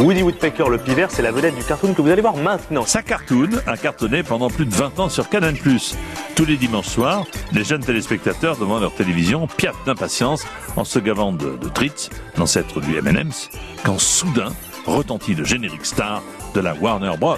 Woody Woodpecker, le pivert, c'est la vedette du cartoon que vous allez voir maintenant. Sa cartoon a cartonné pendant plus de 20 ans sur Canal+. Tous les dimanches soirs, les jeunes téléspectateurs devant leur télévision piaffent d'impatience en se gavant de, de Tritz, l'ancêtre du M&M's, quand soudain retentit le générique star de la Warner Bros.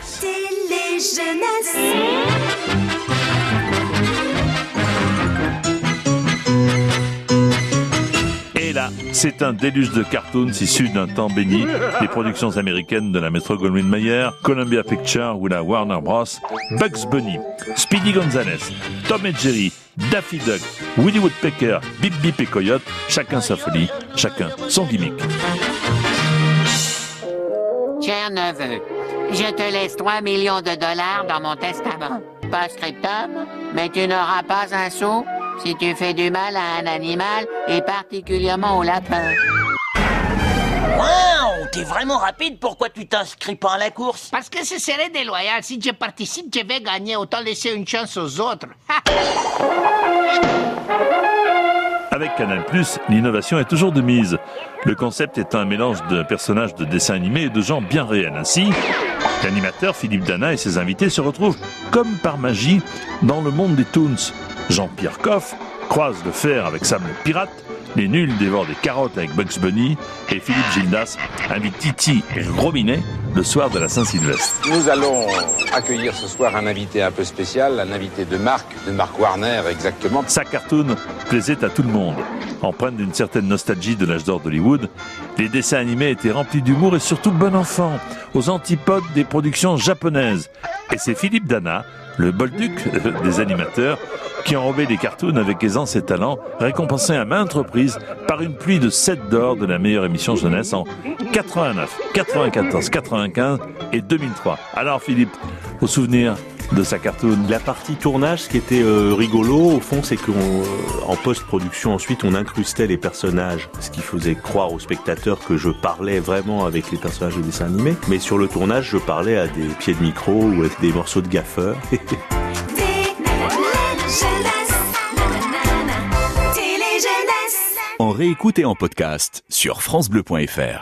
C'est un déluge de cartoons issus d'un temps béni des productions américaines de la Metro Goldwyn Mayer, Columbia Pictures ou la Warner Bros. Bugs Bunny, Speedy Gonzales, Tom et Jerry, Daffy Duck, Willy Woodpecker, Bip Bip et Coyote, chacun sa folie, chacun son gimmick. Cher neveu, je te laisse 3 millions de dollars dans mon testament. Pas scriptum, mais tu n'auras pas un sou si tu fais du mal à un animal et particulièrement au lapin. Waouh, t'es vraiment rapide, pourquoi tu t'inscris pas à la course? Parce que ce serait déloyal. Si je participe, je vais gagner. Autant laisser une chance aux autres. Avec Canal+, l'innovation est toujours de mise. Le concept est un mélange de personnages de dessins animés et de gens bien réels. Ainsi, l'animateur Philippe Dana et ses invités se retrouvent comme par magie dans le monde des Toons. Jean-Pierre Coff croise le fer avec Sam le pirate, les nuls dévorent des carottes avec Bugs Bunny et Philippe Gildas invite Titi et Robinet le soir de la Saint-Sylvestre. Nous allons accueillir ce soir un invité un peu spécial, un invité de Marc, de Marc Warner exactement. Sa cartoon plaisait à tout le monde. Empreinte d'une certaine nostalgie de l'âge d'or d'Hollywood, les dessins animés étaient remplis d'humour et surtout bon enfant, aux antipodes des productions japonaises. Et c'est Philippe Dana, le bolduc des animateurs, qui enrobait les cartoons avec aisance et talent, récompensé à maintes reprises par une pluie de 7 d'or de la meilleure émission jeunesse en 89, 94, 95 et 2003. Alors Philippe, au souvenir de sa cartoon La partie tournage, ce qui était euh, rigolo, au fond, c'est qu'en en post-production, ensuite, on incrustait les personnages, ce qui faisait croire aux spectateurs que je parlais vraiment avec les personnages de dessin animé. Mais sur le tournage, je parlais à des pieds de micro ou à des morceaux de gaffeur. En réécoute et en podcast sur FranceBleu.fr.